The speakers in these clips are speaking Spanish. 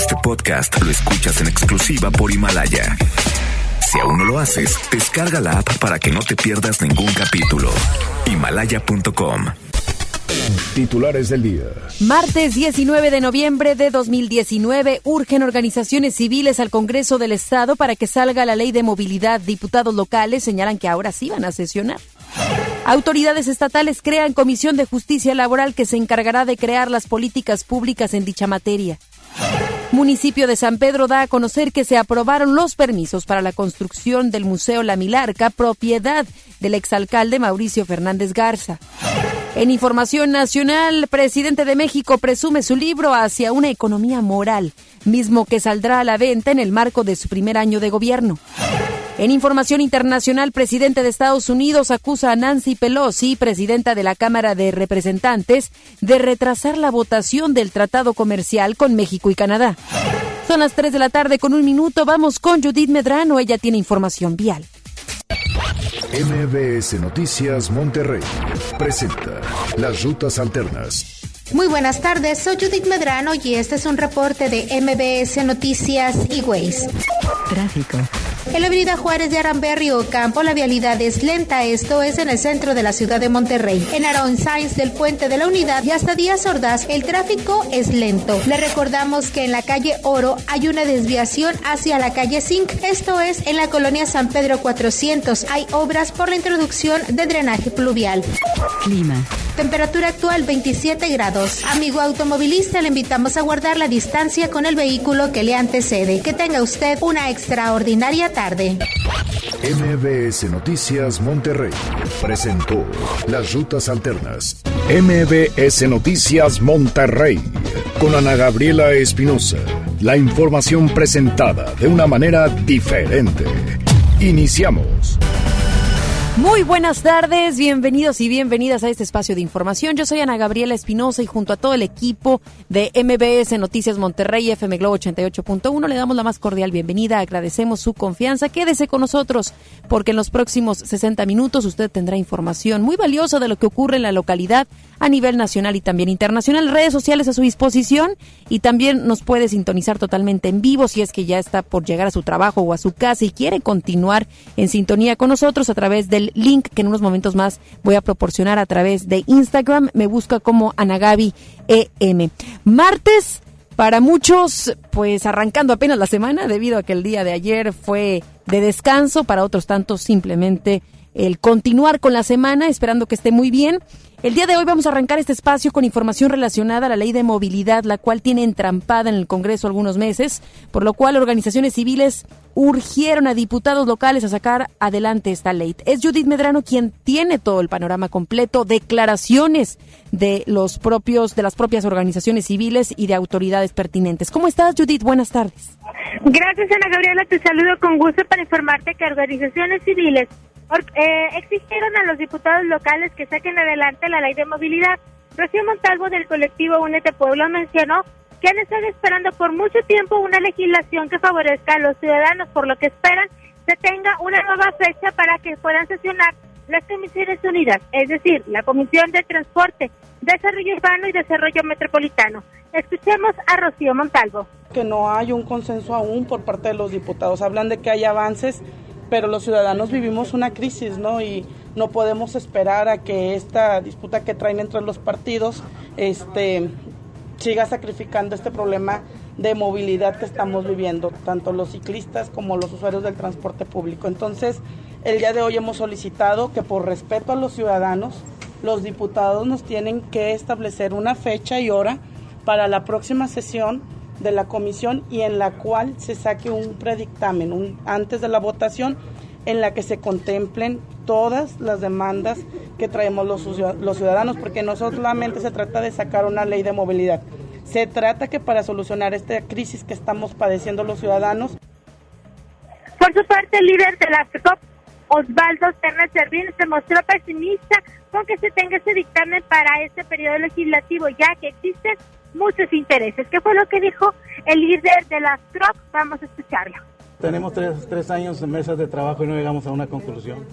Este podcast lo escuchas en exclusiva por Himalaya. Si aún no lo haces, descarga la app para que no te pierdas ningún capítulo. Himalaya.com. Titulares del día. Martes 19 de noviembre de 2019 urgen organizaciones civiles al Congreso del Estado para que salga la ley de movilidad. Diputados locales señalan que ahora sí van a sesionar. Autoridades estatales crean comisión de justicia laboral que se encargará de crear las políticas públicas en dicha materia. Municipio de San Pedro da a conocer que se aprobaron los permisos para la construcción del Museo La Milarca, propiedad del exalcalde Mauricio Fernández Garza. En información nacional, presidente de México presume su libro Hacia una economía moral, mismo que saldrá a la venta en el marco de su primer año de gobierno. En información internacional, presidente de Estados Unidos acusa a Nancy Pelosi, presidenta de la Cámara de Representantes, de retrasar la votación del tratado comercial con México y Canadá. Son las 3 de la tarde con un minuto. Vamos con Judith Medrano. Ella tiene información vial. MBS Noticias Monterrey presenta Las Rutas Alternas. Muy buenas tardes, soy Judith Medrano y este es un reporte de MBS Noticias y Ways. Tráfico. En la avenida Juárez de Aramberri Campo la vialidad es lenta, esto es en el centro de la ciudad de Monterrey. En Aaron Sainz del Puente de la Unidad y hasta Díaz Ordaz el tráfico es lento. Le recordamos que en la calle Oro hay una desviación hacia la calle Zinc, esto es en la colonia San Pedro 400. Hay obras por la introducción de drenaje pluvial. Clima. Temperatura actual 27 grados. Amigo automovilista, le invitamos a guardar la distancia con el vehículo que le antecede. Que tenga usted una extraordinaria tarde. MBS Noticias Monterrey presentó Las Rutas Alternas. MBS Noticias Monterrey con Ana Gabriela Espinosa. La información presentada de una manera diferente. Iniciamos. Muy buenas tardes, bienvenidos y bienvenidas a este espacio de información. Yo soy Ana Gabriela Espinosa y junto a todo el equipo de MBS Noticias Monterrey FM Globo 88.1 le damos la más cordial bienvenida, agradecemos su confianza. Quédese con nosotros porque en los próximos 60 minutos usted tendrá información muy valiosa de lo que ocurre en la localidad a nivel nacional y también internacional. Redes sociales a su disposición y también nos puede sintonizar totalmente en vivo si es que ya está por llegar a su trabajo o a su casa y quiere continuar en sintonía con nosotros a través del link que en unos momentos más voy a proporcionar a través de Instagram. Me busca como Anagabi EM. Martes, para muchos, pues arrancando apenas la semana, debido a que el día de ayer fue de descanso, para otros tantos simplemente el continuar con la semana, esperando que esté muy bien. El día de hoy vamos a arrancar este espacio con información relacionada a la ley de movilidad, la cual tiene entrampada en el Congreso algunos meses, por lo cual organizaciones civiles urgieron a diputados locales a sacar adelante esta ley. Es Judith Medrano quien tiene todo el panorama completo, declaraciones de los propios de las propias organizaciones civiles y de autoridades pertinentes. ¿Cómo estás, Judith? Buenas tardes. Gracias, Ana Gabriela. Te saludo con gusto para informarte que organizaciones civiles eh, exigieron a los diputados locales que saquen adelante la ley de movilidad. Rocío Montalvo del colectivo Únete Pueblo mencionó que han estado esperando por mucho tiempo una legislación que favorezca a los ciudadanos, por lo que esperan se tenga una nueva fecha para que puedan sesionar las comisiones unidas, es decir, la Comisión de Transporte, Desarrollo Urbano y Desarrollo Metropolitano. Escuchemos a Rocío Montalvo. Que no hay un consenso aún por parte de los diputados. Hablan de que hay avances, pero los ciudadanos vivimos una crisis, ¿no? Y no podemos esperar a que esta disputa que traen entre los partidos este, siga sacrificando este problema de movilidad que estamos viviendo, tanto los ciclistas como los usuarios del transporte público. Entonces, el día de hoy hemos solicitado que por respeto a los ciudadanos, los diputados nos tienen que establecer una fecha y hora para la próxima sesión de la comisión y en la cual se saque un predictamen un, antes de la votación en la que se contemplen todas las demandas que traemos los, los ciudadanos, porque no solamente se trata de sacar una ley de movilidad, se trata que para solucionar esta crisis que estamos padeciendo los ciudadanos. Por su parte, el líder de la FECOP, Osvaldo Terna Servín, se mostró pesimista con que se tenga ese dictamen para este periodo legislativo, ya que existen muchos intereses. ¿Qué fue lo que dijo el líder de las TROC? Vamos a escucharlo. Tenemos tres, tres años en mesas de trabajo y no llegamos a una conclusión.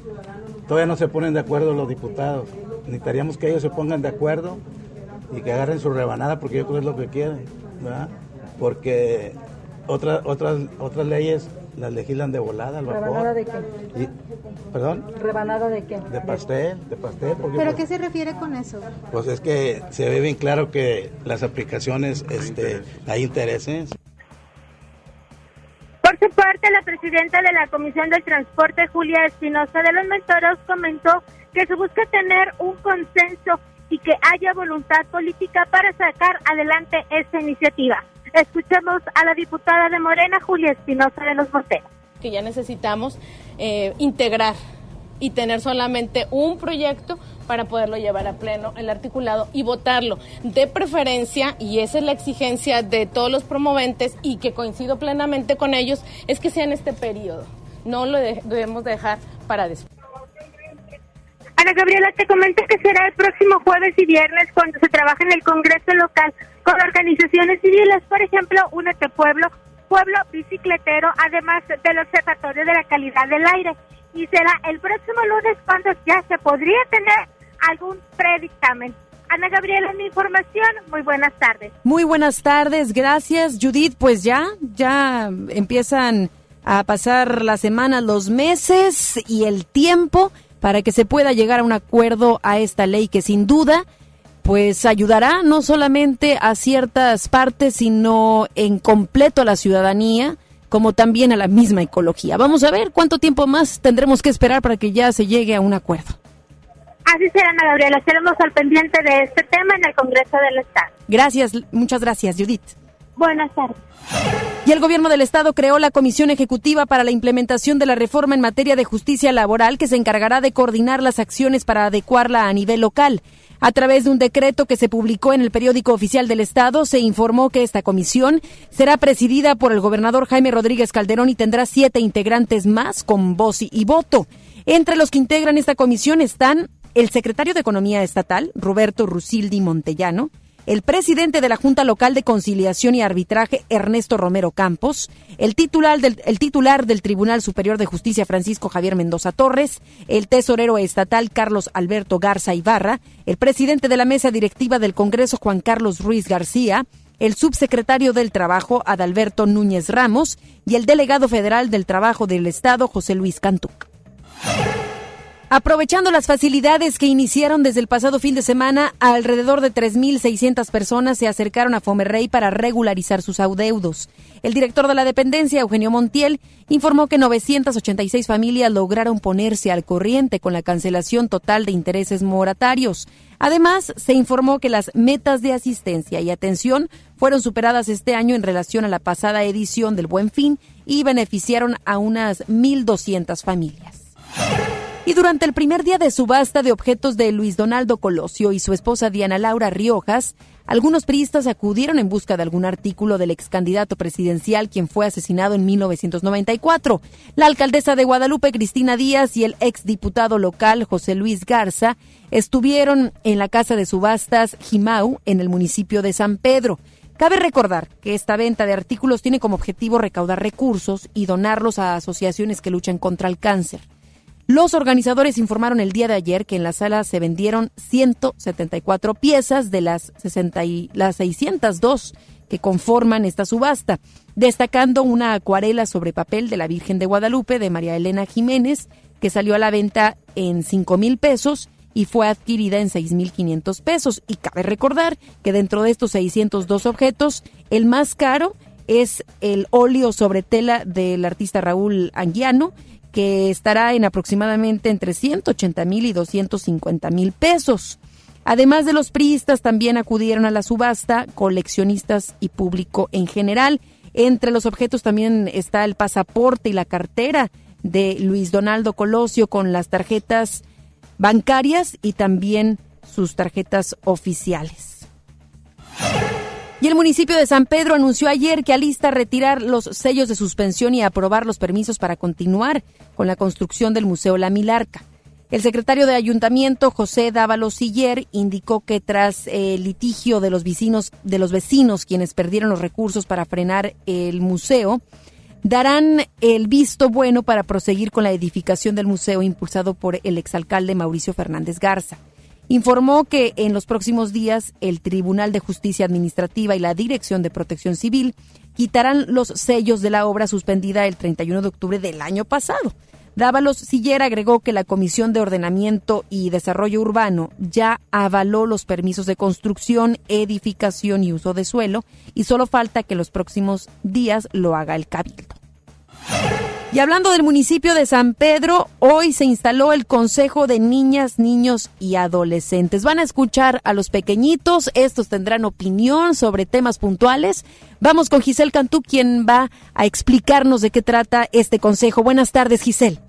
Todavía no se ponen de acuerdo los diputados. Necesitaríamos que ellos se pongan de acuerdo y que agarren su rebanada porque yo creo que es lo que quieren. porque otras otras otras leyes las legislan de volada al vapor. ¿Rebanada de qué? Y- ¿Perdón? ¿Rebanada de qué? De pastel, de pastel. Porque ¿Pero pues, qué se refiere con eso? pues es que se ve bien claro que las aplicaciones este, hay intereses. Por su parte, la presidenta de la Comisión del Transporte, Julia Espinosa de los Mentoros, comentó que se busca tener un consenso y que haya voluntad política para sacar adelante esta iniciativa. Escuchemos a la diputada de Morena, Julia Espinosa de los Monteros. que ya necesitamos eh, integrar y tener solamente un proyecto para poderlo llevar a pleno el articulado y votarlo. De preferencia, y esa es la exigencia de todos los promoventes y que coincido plenamente con ellos, es que sea en este periodo. No lo de- debemos dejar para después. Ana Gabriela, te comento que será el próximo jueves y viernes cuando se trabaje en el Congreso local con organizaciones civiles, por ejemplo, Únete Pueblo, Pueblo Bicicletero, además del Observatorio de la Calidad del Aire. Y será el próximo lunes cuando ya se podría tener algún predictamen. Ana Gabriela, mi información. Muy buenas tardes. Muy buenas tardes, gracias Judith. Pues ya, ya empiezan a pasar las semanas, los meses y el tiempo para que se pueda llegar a un acuerdo a esta ley que sin duda pues ayudará no solamente a ciertas partes, sino en completo a la ciudadanía, como también a la misma ecología. Vamos a ver cuánto tiempo más tendremos que esperar para que ya se llegue a un acuerdo. Así será, Ana Gabriela. Estaremos al pendiente de este tema en el Congreso del Estado. Gracias, muchas gracias, Judith. Buenas tardes. Y el gobierno del estado creó la Comisión Ejecutiva para la implementación de la reforma en materia de justicia laboral que se encargará de coordinar las acciones para adecuarla a nivel local. A través de un decreto que se publicó en el periódico oficial del estado, se informó que esta comisión será presidida por el gobernador Jaime Rodríguez Calderón y tendrá siete integrantes más con voz y voto. Entre los que integran esta comisión están el secretario de Economía Estatal, Roberto Rusildi Montellano, el presidente de la Junta Local de Conciliación y Arbitraje, Ernesto Romero Campos, el titular, del, Tribunal Superior de Justicia, Francisco Javier Mendoza Torres, el tesorero estatal, Carlos Alberto Garza Ibarra, el presidente de la mesa directiva del Congreso, Juan Carlos Ruiz García, el subsecretario del Trabajo, Adalberto Núñez Ramos, y el delegado federal del Trabajo del Estado, José Luis Cantuc. Aprovechando las facilidades que iniciaron desde el pasado fin de semana, alrededor de 3.600 personas se acercaron a Fomerrey para regularizar sus adeudos. El director de la dependencia, Eugenio Montiel, informó que 986 familias lograron ponerse al corriente con la cancelación total de intereses moratarios. Además, se informó que las metas de asistencia y atención fueron superadas este año en relación a la pasada edición del Buen Fin y beneficiaron a unas 1.200 familias. Y durante el primer día de subasta de objetos de Luis Donaldo Colosio y su esposa Diana Laura Riojas, algunos priistas acudieron en busca de algún artículo del ex candidato presidencial quien fue asesinado en 1994. La alcaldesa de Guadalupe, Cristina Díaz, y el ex diputado local, José Luis Garza, estuvieron en la casa de subastas Jimau, en el municipio de San Pedro. Cabe recordar que esta venta de artículos tiene como objetivo recaudar recursos y donarlos a asociaciones que luchan contra el cáncer. Los organizadores informaron el día de ayer que en la sala se vendieron 174 piezas de las, 60 y, las 602 que conforman esta subasta, destacando una acuarela sobre papel de la Virgen de Guadalupe de María Elena Jiménez, que salió a la venta en 5 mil pesos y fue adquirida en 6 mil 500 pesos. Y cabe recordar que dentro de estos 602 objetos, el más caro es el óleo sobre tela del artista Raúl Anguiano, que estará en aproximadamente entre 180 mil y 250 mil pesos. Además de los priistas, también acudieron a la subasta coleccionistas y público en general. Entre los objetos también está el pasaporte y la cartera de Luis Donaldo Colosio con las tarjetas bancarias y también sus tarjetas oficiales. Y el municipio de San Pedro anunció ayer que alista retirar los sellos de suspensión y aprobar los permisos para continuar con la construcción del Museo La Milarca. El secretario de Ayuntamiento, José Dávalos Siller, indicó que tras el litigio de los vecinos, de los vecinos quienes perdieron los recursos para frenar el museo, darán el visto bueno para proseguir con la edificación del museo impulsado por el exalcalde Mauricio Fernández Garza. Informó que en los próximos días el Tribunal de Justicia Administrativa y la Dirección de Protección Civil quitarán los sellos de la obra suspendida el 31 de octubre del año pasado. Dávalos Sillera agregó que la Comisión de Ordenamiento y Desarrollo Urbano ya avaló los permisos de construcción, edificación y uso de suelo y solo falta que los próximos días lo haga el Cabildo. Y hablando del municipio de San Pedro, hoy se instaló el Consejo de Niñas, Niños y Adolescentes. Van a escuchar a los pequeñitos, estos tendrán opinión sobre temas puntuales. Vamos con Giselle Cantú, quien va a explicarnos de qué trata este consejo. Buenas tardes, Giselle.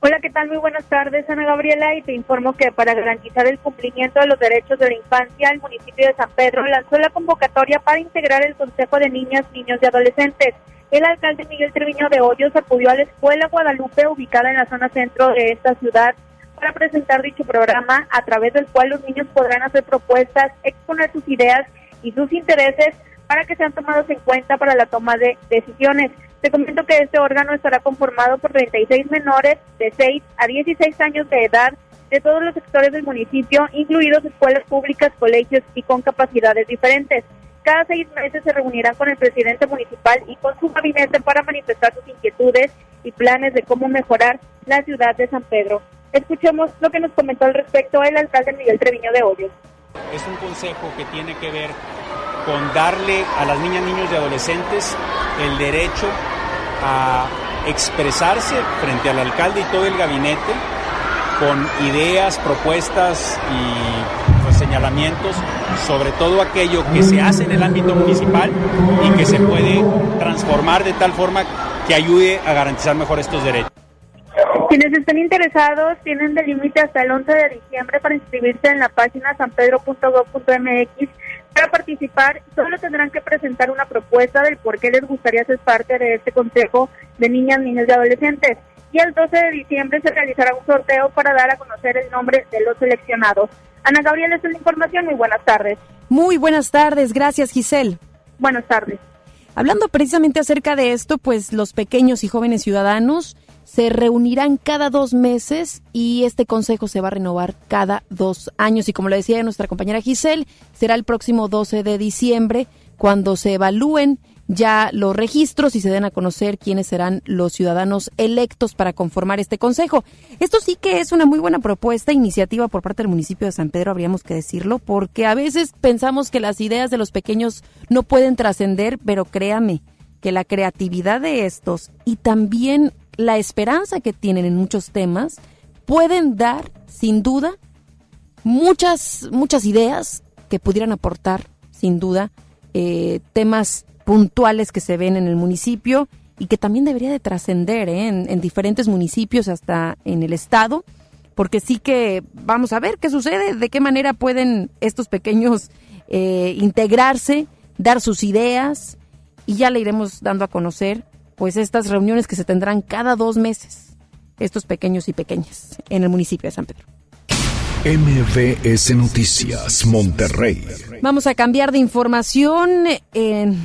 Hola, ¿qué tal? Muy buenas tardes, Ana Gabriela, y te informo que para garantizar el cumplimiento de los derechos de la infancia, el municipio de San Pedro lanzó la convocatoria para integrar el Consejo de Niñas, Niños y Adolescentes. El alcalde Miguel Treviño de Hoyos acudió a la Escuela Guadalupe, ubicada en la zona centro de esta ciudad, para presentar dicho programa, a través del cual los niños podrán hacer propuestas, exponer sus ideas y sus intereses para que sean tomados en cuenta para la toma de decisiones. Te comento que este órgano estará conformado por 36 menores de 6 a 16 años de edad de todos los sectores del municipio, incluidos escuelas públicas, colegios y con capacidades diferentes. Cada seis meses se reunirán con el presidente municipal y con su gabinete para manifestar sus inquietudes y planes de cómo mejorar la ciudad de San Pedro. Escuchemos lo que nos comentó al respecto el alcalde Miguel Treviño de Hoyos. Es un consejo que tiene que ver con darle a las niñas, niños y adolescentes el derecho a expresarse frente al alcalde y todo el gabinete con ideas, propuestas y pues, señalamientos sobre todo aquello que se hace en el ámbito municipal y que se puede transformar de tal forma que ayude a garantizar mejor estos derechos. Quienes estén interesados tienen de límite hasta el 11 de diciembre para inscribirse en la página sanpedro.gov.mx para participar, solo tendrán que presentar una propuesta del por qué les gustaría ser parte de este Consejo de Niñas, Niños y Adolescentes. Y el 12 de diciembre se realizará un sorteo para dar a conocer el nombre de los seleccionados. Ana Gabriela, es la información. Muy buenas tardes. Muy buenas tardes. Gracias, Giselle. Buenas tardes. Hablando precisamente acerca de esto, pues los pequeños y jóvenes ciudadanos se reunirán cada dos meses y este consejo se va a renovar cada dos años. Y como le decía nuestra compañera Giselle, será el próximo 12 de diciembre cuando se evalúen ya los registros y se den a conocer quiénes serán los ciudadanos electos para conformar este consejo. Esto sí que es una muy buena propuesta, iniciativa por parte del municipio de San Pedro, habríamos que decirlo, porque a veces pensamos que las ideas de los pequeños no pueden trascender, pero créame que la creatividad de estos y también la esperanza que tienen en muchos temas pueden dar, sin duda, muchas, muchas ideas que pudieran aportar, sin duda, eh, temas puntuales que se ven en el municipio y que también debería de trascender ¿eh? en, diferentes municipios hasta en el estado, porque sí que vamos a ver qué sucede, de qué manera pueden estos pequeños eh, integrarse, dar sus ideas y ya le iremos dando a conocer pues estas reuniones que se tendrán cada dos meses, estos pequeños y pequeñas, en el municipio de San Pedro. MVS Noticias, Monterrey. Vamos a cambiar de información.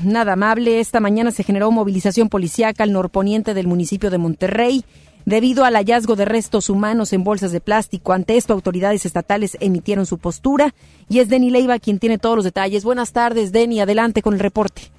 nada amable, esta mañana se generó movilización policíaca al norponiente del municipio de Monterrey. Debido al hallazgo de restos humanos en bolsas de plástico, ante esto autoridades estatales emitieron su postura y es Denny Leiva quien tiene todos los detalles. Buenas tardes, Denny, adelante con el reporte.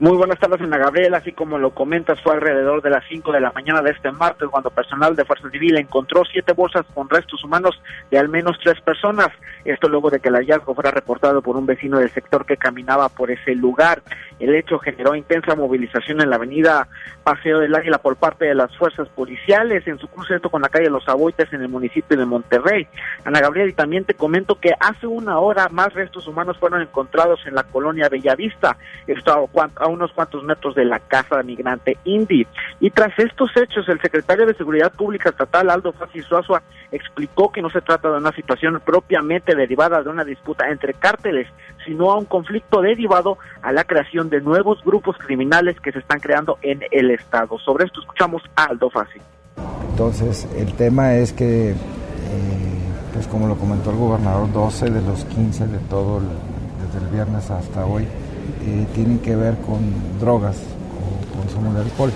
Muy buenas tardes, Ana Gabriela. Así como lo comentas, fue alrededor de las 5 de la mañana de este martes cuando personal de Fuerza Civil encontró siete bolsas con restos humanos de al menos tres personas. Esto luego de que el hallazgo fuera reportado por un vecino del sector que caminaba por ese lugar. El hecho generó intensa movilización en la avenida Paseo del Águila por parte de las fuerzas policiales en su cruce con la calle Los Aboites en el municipio de Monterrey. Ana Gabriela, y también te comento que hace una hora más restos humanos fueron encontrados en la colonia Bellavista. Esto a unos cuantos metros de la casa de migrante Indy. Y tras estos hechos, el secretario de Seguridad Pública Estatal, Aldo Fassi Suazua, explicó que no se trata de una situación propiamente derivada de una disputa entre cárteles, sino a un conflicto derivado a la creación de nuevos grupos criminales que se están creando en el Estado. Sobre esto escuchamos a Aldo Fassi. Entonces, el tema es que, eh, pues como lo comentó el gobernador, 12 de los 15 de todo, desde el viernes hasta hoy, eh, tienen que ver con drogas o consumo de alcohol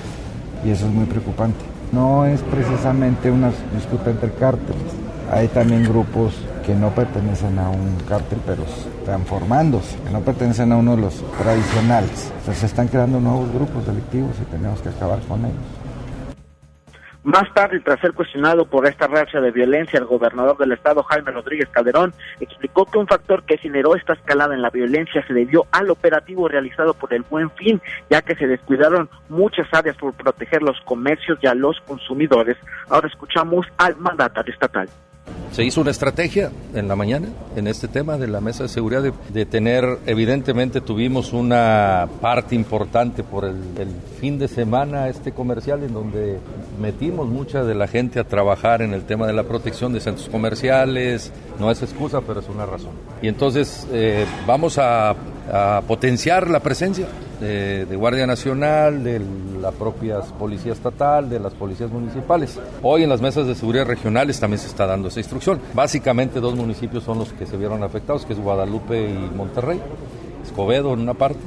y eso es muy preocupante. No es precisamente una disputa entre cárteles, hay también grupos que no pertenecen a un cártel, pero están formándose, que no pertenecen a uno de los tradicionales. Entonces se están creando nuevos grupos delictivos y tenemos que acabar con ellos. Más tarde, tras ser cuestionado por esta racha de violencia, el gobernador del estado, Jaime Rodríguez Calderón, explicó que un factor que generó esta escalada en la violencia se debió al operativo realizado por el Buen Fin, ya que se descuidaron muchas áreas por proteger los comercios y a los consumidores. Ahora escuchamos al mandatario estatal. Se hizo una estrategia en la mañana en este tema de la mesa de seguridad de, tener, evidentemente tuvimos una parte importante por el, fin de semana este comercial en donde metimos mucha de la gente a trabajar en el tema de la protección de centros comerciales, no es excusa pero es una razón. Y entonces eh, vamos a potenciar la presencia de, Guardia Nacional, de la propia Policía Estatal, de las policías municipales. Hoy en las mesas de seguridad regionales también se está dando esa instrucción. Básicamente dos municipios son los que se vieron afectados, que es Guadalupe y Monterrey. Escobedo en una parte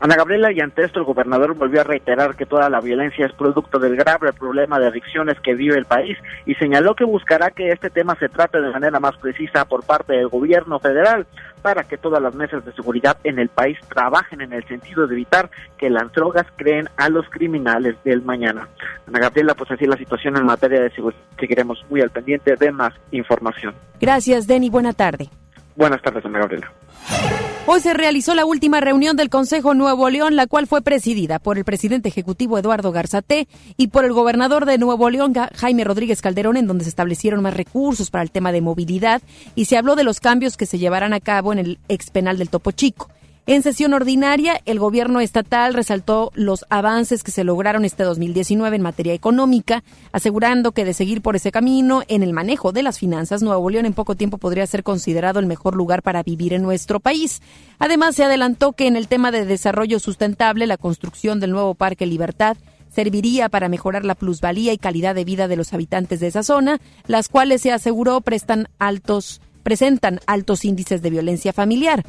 Ana Gabriela y ante esto el gobernador volvió a reiterar que toda la violencia es producto del grave problema de adicciones que vive el país y señaló que buscará que este tema se trate de manera más precisa por parte del gobierno federal para que todas las mesas de seguridad en el país trabajen en el sentido de evitar que las drogas creen a los criminales del mañana. Ana Gabriela, pues así la situación en materia de seguridad. Seguiremos muy al pendiente de más información. Gracias, Denny. Buena tarde. Buenas tardes, Ana Gabriela. Hoy se realizó la última reunión del Consejo Nuevo León, la cual fue presidida por el presidente ejecutivo Eduardo Garzate y por el gobernador de Nuevo León, Jaime Rodríguez Calderón, en donde se establecieron más recursos para el tema de movilidad y se habló de los cambios que se llevarán a cabo en el expenal del Topo Chico. En sesión ordinaria, el gobierno estatal resaltó los avances que se lograron este 2019 en materia económica, asegurando que de seguir por ese camino en el manejo de las finanzas, Nuevo León en poco tiempo podría ser considerado el mejor lugar para vivir en nuestro país. Además, se adelantó que en el tema de desarrollo sustentable, la construcción del nuevo Parque Libertad serviría para mejorar la plusvalía y calidad de vida de los habitantes de esa zona, las cuales se aseguró prestan altos presentan altos índices de violencia familiar.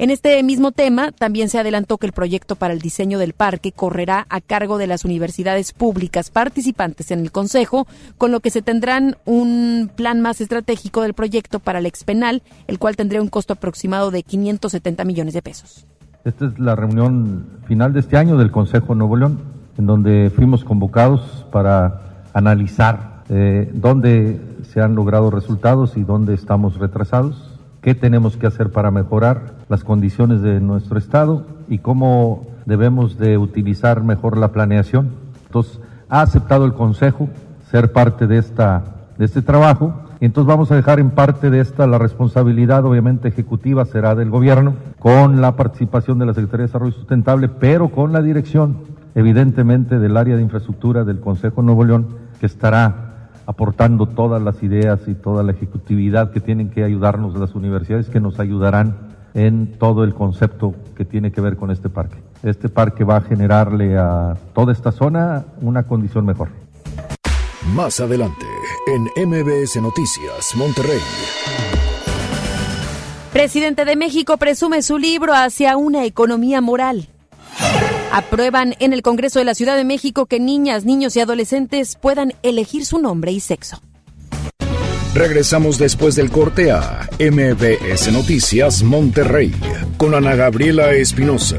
En este mismo tema, también se adelantó que el proyecto para el diseño del parque correrá a cargo de las universidades públicas participantes en el Consejo, con lo que se tendrán un plan más estratégico del proyecto para el expenal, el cual tendría un costo aproximado de 570 millones de pesos. Esta es la reunión final de este año del Consejo Nuevo León, en donde fuimos convocados para analizar eh, dónde se han logrado resultados y dónde estamos retrasados qué tenemos que hacer para mejorar las condiciones de nuestro Estado y cómo debemos de utilizar mejor la planeación. Entonces, ha aceptado el Consejo ser parte de, esta, de este trabajo y entonces vamos a dejar en parte de esta la responsabilidad, obviamente ejecutiva, será del gobierno, con la participación de la Secretaría de Desarrollo Sustentable, pero con la dirección, evidentemente, del área de infraestructura del Consejo Nuevo León, que estará aportando todas las ideas y toda la ejecutividad que tienen que ayudarnos las universidades, que nos ayudarán en todo el concepto que tiene que ver con este parque. Este parque va a generarle a toda esta zona una condición mejor. Más adelante, en MBS Noticias, Monterrey. Presidente de México presume su libro hacia una economía moral. Aprueban en el Congreso de la Ciudad de México que niñas, niños y adolescentes puedan elegir su nombre y sexo. Regresamos después del corte a MBS Noticias Monterrey con Ana Gabriela Espinosa.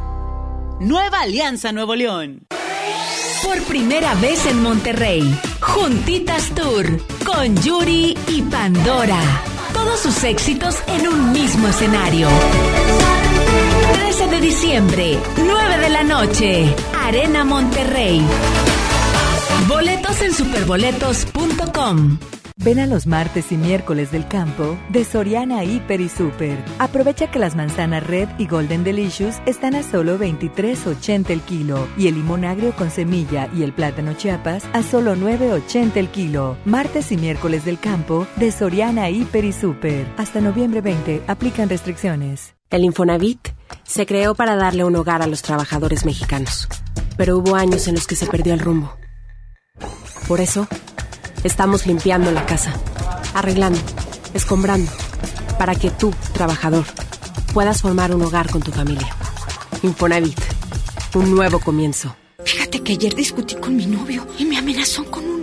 Nueva Alianza Nuevo León. Por primera vez en Monterrey, Juntitas Tour con Yuri y Pandora. Todos sus éxitos en un mismo escenario. 13 de diciembre, 9 de la noche, Arena Monterrey. Boletos en superboletos.com. Ven a los martes y miércoles del campo de Soriana Hiper y Super. Aprovecha que las manzanas Red y Golden Delicious están a solo 23.80 el kilo y el limón agrio con semilla y el plátano Chiapas a solo 9.80 el kilo. Martes y miércoles del campo de Soriana Hiper y Super. Hasta noviembre 20 aplican restricciones. El Infonavit se creó para darle un hogar a los trabajadores mexicanos, pero hubo años en los que se perdió el rumbo. Por eso Estamos limpiando la casa, arreglando, escombrando, para que tú, trabajador, puedas formar un hogar con tu familia. Infonavit, un nuevo comienzo. Fíjate que ayer discutí con mi novio y me amenazó con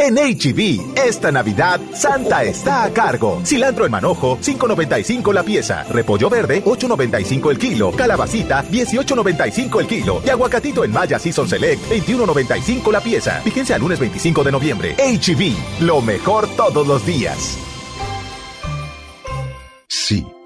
En HB, e esta Navidad, Santa está a cargo. Cilantro en manojo, 5.95 la pieza. Repollo verde, 8.95 el kilo. Calabacita, 18.95 el kilo. Y aguacatito en Maya Season Select, 21.95 la pieza. Fíjense al lunes 25 de noviembre. HB, e lo mejor todos los días. Sí.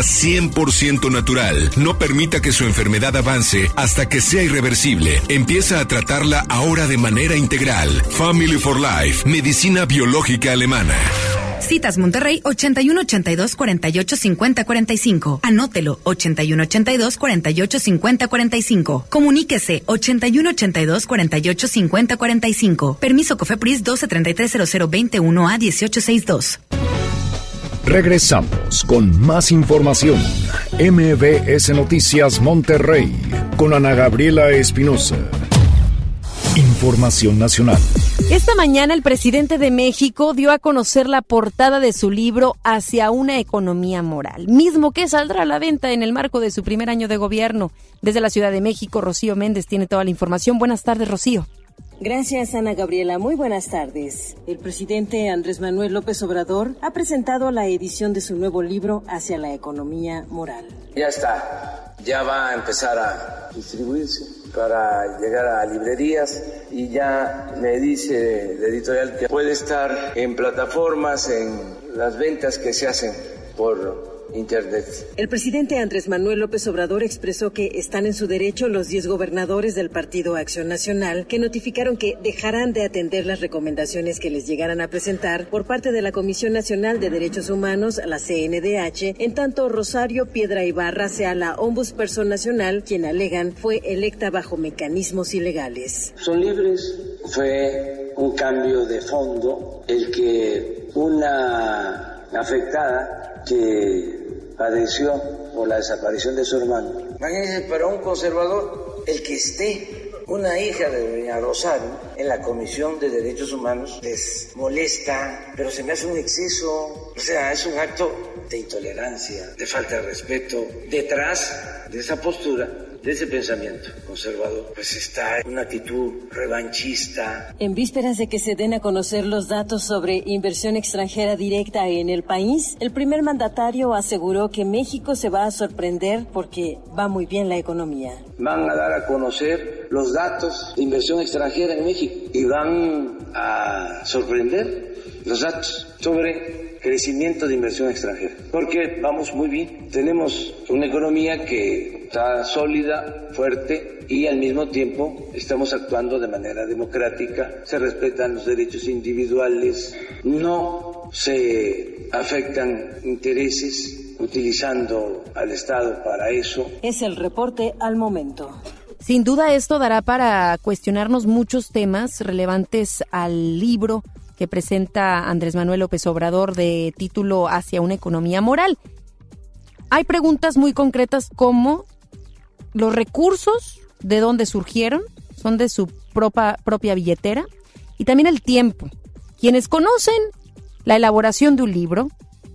100% natural. No permita que su enfermedad avance hasta que sea irreversible. Empieza a tratarla ahora de manera integral. Family for Life, medicina biológica alemana. Citas Monterrey 81 82 48 50 45. Anótelo 81 82 48 50 45. Comuníquese 81 82 48 50 45. Permiso Cofepris 12 33 00 21 a 1862. Regresamos con más información. MBS Noticias Monterrey con Ana Gabriela Espinosa. Información nacional. Esta mañana el presidente de México dio a conocer la portada de su libro Hacia una economía moral, mismo que saldrá a la venta en el marco de su primer año de gobierno. Desde la Ciudad de México, Rocío Méndez tiene toda la información. Buenas tardes, Rocío. Gracias, Ana Gabriela. Muy buenas tardes. El presidente Andrés Manuel López Obrador ha presentado la edición de su nuevo libro Hacia la economía moral. Ya está, ya va a empezar a distribuirse para llegar a librerías y ya me dice la editorial que puede estar en plataformas, en las ventas que se hacen por Internet. El presidente Andrés Manuel López Obrador expresó que están en su derecho los 10 gobernadores del Partido Acción Nacional que notificaron que dejarán de atender las recomendaciones que les llegaran a presentar por parte de la Comisión Nacional de Derechos Humanos, la CNDH, en tanto Rosario Piedra Ibarra sea la ombudsperson nacional, quien alegan fue electa bajo mecanismos ilegales. Son libres. Fue un cambio de fondo el que una afectada que padeció por la desaparición de su hermano. Imagínense, para un conservador, el que esté una hija de doña Rosario en la Comisión de Derechos Humanos les molesta, pero se me hace un exceso, o sea, es un acto de intolerancia, de falta de respeto. Detrás de esa postura de ese pensamiento conservador, pues está una actitud revanchista. En vísperas de que se den a conocer los datos sobre inversión extranjera directa en el país, el primer mandatario aseguró que México se va a sorprender porque va muy bien la economía. Van a dar a conocer los datos de inversión extranjera en México y van a sorprender los datos sobre crecimiento de inversión extranjera, porque vamos muy bien. Tenemos una economía que está sólida, fuerte y al mismo tiempo estamos actuando de manera democrática, se respetan los derechos individuales, no se afectan intereses utilizando al Estado para eso. Es el reporte al momento. Sin duda esto dará para cuestionarnos muchos temas relevantes al libro que presenta Andrés Manuel López Obrador de título Hacia una economía moral. Hay preguntas muy concretas como los recursos, de dónde surgieron, son de su propia, propia billetera, y también el tiempo. Quienes conocen la elaboración de un libro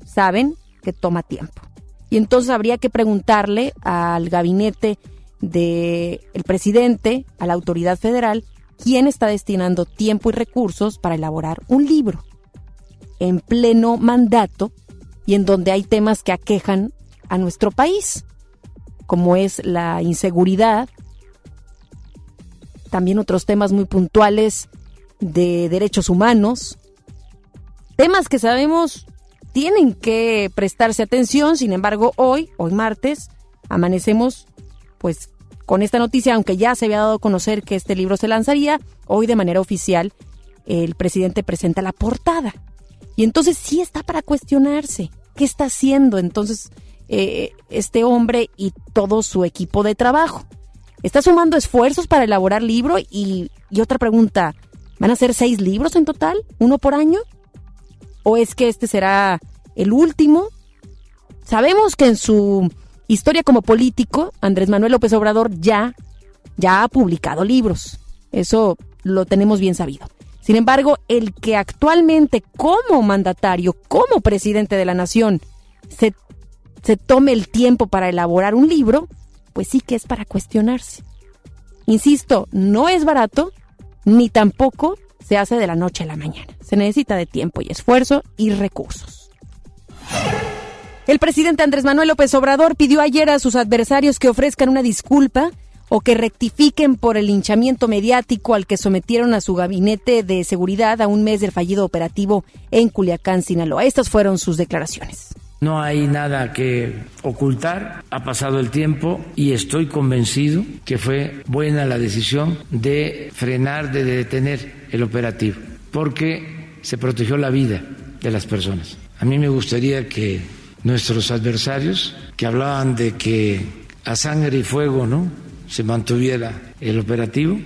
saben que toma tiempo. Y entonces habría que preguntarle al gabinete del presidente, a la autoridad federal, quién está destinando tiempo y recursos para elaborar un libro en pleno mandato y en donde hay temas que aquejan a nuestro país, como es la inseguridad, también otros temas muy puntuales de derechos humanos, temas que sabemos tienen que prestarse atención, sin embargo, hoy, hoy martes, amanecemos pues con esta noticia, aunque ya se había dado a conocer que este libro se lanzaría, hoy de manera oficial el presidente presenta la portada. Y entonces sí está para cuestionarse. ¿Qué está haciendo entonces eh, este hombre y todo su equipo de trabajo? ¿Está sumando esfuerzos para elaborar libro? Y, y otra pregunta, ¿van a ser seis libros en total? ¿Uno por año? ¿O es que este será el último? Sabemos que en su historia como político, Andrés Manuel López Obrador ya, ya ha publicado libros. Eso lo tenemos bien sabido. Sin embargo, el que actualmente como mandatario, como presidente de la nación, se, se tome el tiempo para elaborar un libro, pues sí que es para cuestionarse. Insisto, no es barato, ni tampoco se hace de la noche a la mañana. Se necesita de tiempo y esfuerzo y recursos. El presidente Andrés Manuel López Obrador pidió ayer a sus adversarios que ofrezcan una disculpa o que rectifiquen por el linchamiento mediático al que sometieron a su gabinete de seguridad a un mes del fallido operativo en Culiacán, Sinaloa. Estas fueron sus declaraciones. No hay nada que ocultar, ha pasado el tiempo y estoy convencido que fue buena la decisión de frenar, de detener el operativo, porque se protegió la vida de las personas. A mí me gustaría que nuestros adversarios que hablaban de que a sangre y fuego no se mantuviera el operativo.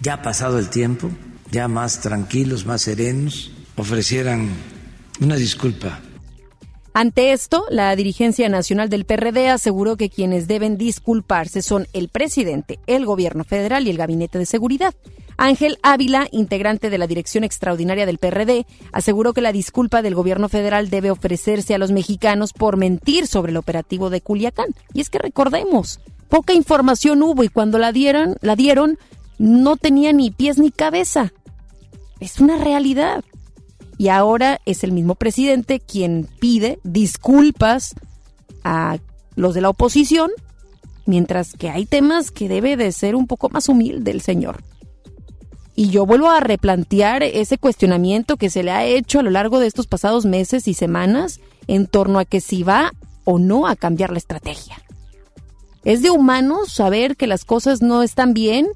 Ya pasado el tiempo ya más tranquilos más serenos ofrecieran una disculpa. Ante esto, la dirigencia nacional del PRD aseguró que quienes deben disculparse son el presidente, el gobierno federal y el gabinete de seguridad. Ángel Ávila, integrante de la Dirección Extraordinaria del PRD, aseguró que la disculpa del gobierno federal debe ofrecerse a los mexicanos por mentir sobre el operativo de Culiacán. Y es que recordemos, poca información hubo y cuando la dieron, la dieron no tenía ni pies ni cabeza. Es una realidad. Y ahora es el mismo presidente quien pide disculpas a los de la oposición, mientras que hay temas que debe de ser un poco más humilde el señor. Y yo vuelvo a replantear ese cuestionamiento que se le ha hecho a lo largo de estos pasados meses y semanas en torno a que si va o no a cambiar la estrategia. Es de humanos saber que las cosas no están bien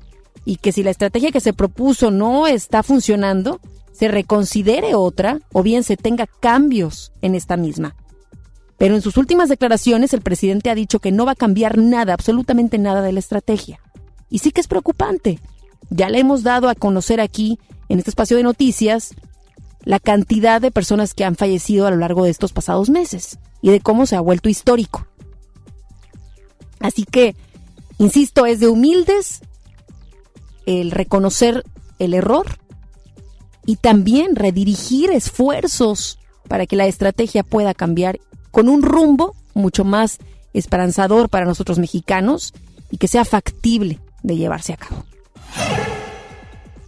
y que si la estrategia que se propuso no está funcionando, se reconsidere otra o bien se tenga cambios en esta misma. Pero en sus últimas declaraciones el presidente ha dicho que no va a cambiar nada, absolutamente nada de la estrategia. Y sí que es preocupante, ya le hemos dado a conocer aquí, en este espacio de noticias, la cantidad de personas que han fallecido a lo largo de estos pasados meses y de cómo se ha vuelto histórico. Así que, insisto, es de humildes el reconocer el error y también redirigir esfuerzos para que la estrategia pueda cambiar con un rumbo mucho más esperanzador para nosotros mexicanos y que sea factible de llevarse a cabo.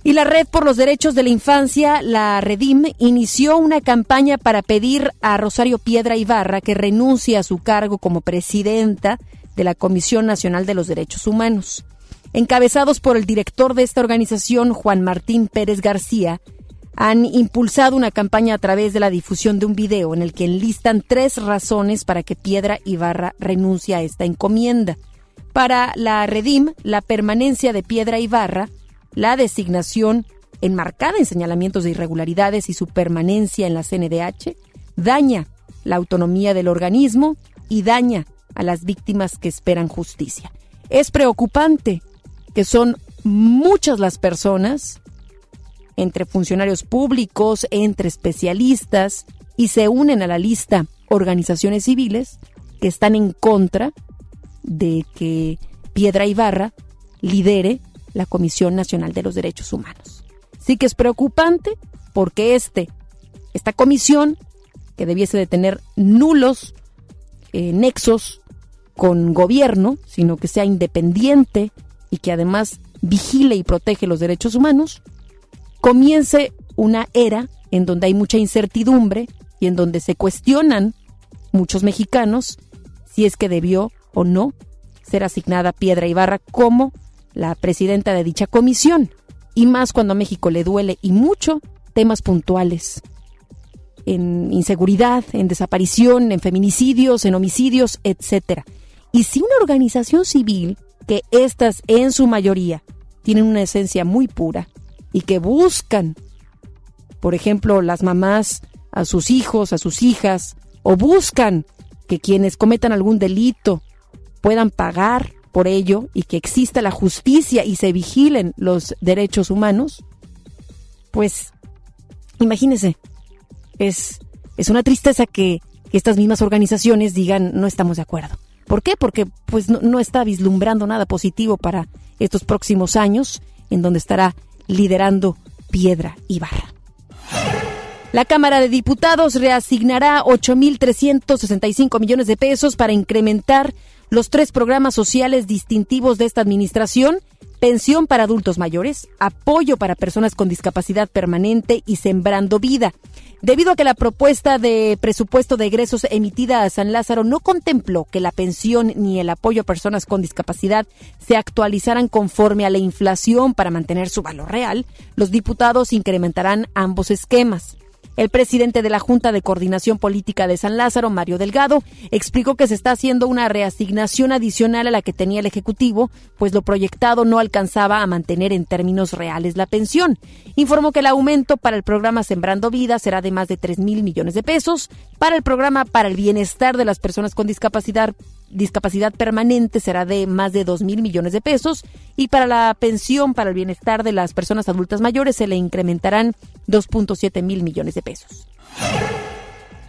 Y la Red por los Derechos de la Infancia, la Redim, inició una campaña para pedir a Rosario Piedra Ibarra que renuncie a su cargo como presidenta de la Comisión Nacional de los Derechos Humanos. Encabezados por el director de esta organización, Juan Martín Pérez García, han impulsado una campaña a través de la difusión de un video en el que enlistan tres razones para que Piedra Ibarra renuncie a esta encomienda. Para la Redim, la permanencia de Piedra Ibarra, la designación enmarcada en señalamientos de irregularidades y su permanencia en la CNDH, daña la autonomía del organismo y daña a las víctimas que esperan justicia. Es preocupante que son muchas las personas, entre funcionarios públicos, entre especialistas, y se unen a la lista organizaciones civiles que están en contra de que Piedra Ibarra lidere la Comisión Nacional de los Derechos Humanos. Sí que es preocupante porque este, esta comisión, que debiese de tener nulos eh, nexos con gobierno, sino que sea independiente y que además vigile y protege los derechos humanos, comience una era en donde hay mucha incertidumbre y en donde se cuestionan muchos mexicanos si es que debió o no ser asignada Piedra Ibarra como la presidenta de dicha comisión, y más cuando a México le duele y mucho temas puntuales en inseguridad, en desaparición, en feminicidios, en homicidios, etcétera. Y si una organización civil, que estas en su mayoría tienen una esencia muy pura y que buscan, por ejemplo, las mamás a sus hijos, a sus hijas, o buscan que quienes cometan algún delito puedan pagar por ello y que exista la justicia y se vigilen los derechos humanos, pues imagínense, es, es una tristeza que, estas mismas organizaciones digan no estamos de acuerdo. ¿Por qué? Porque pues no, no está vislumbrando nada positivo para estos próximos años en donde estará liderando Piedra y Barra. La Cámara de Diputados reasignará 8.365 millones de pesos para incrementar los tres programas sociales distintivos de esta administración, pensión para adultos mayores, apoyo para personas con discapacidad permanente y sembrando vida. Debido a que la propuesta de presupuesto de egresos emitida a San Lázaro no contempló que la pensión ni el apoyo a personas con discapacidad se actualizaran conforme a la inflación para mantener su valor real, los diputados incrementarán ambos esquemas. El presidente de la Junta de Coordinación Política de San Lázaro, Mario Delgado, explicó que se está haciendo una reasignación adicional a la que tenía el Ejecutivo, pues lo proyectado no alcanzaba a mantener en términos reales la pensión. Informó que el aumento para el programa Sembrando Vida será de más de 3 mil millones de pesos, para el programa para el bienestar de las personas con discapacidad discapacidad permanente será de más de 2 mil millones de pesos y para la pensión para el bienestar de las personas adultas mayores se le incrementarán 2.7 mil millones de pesos.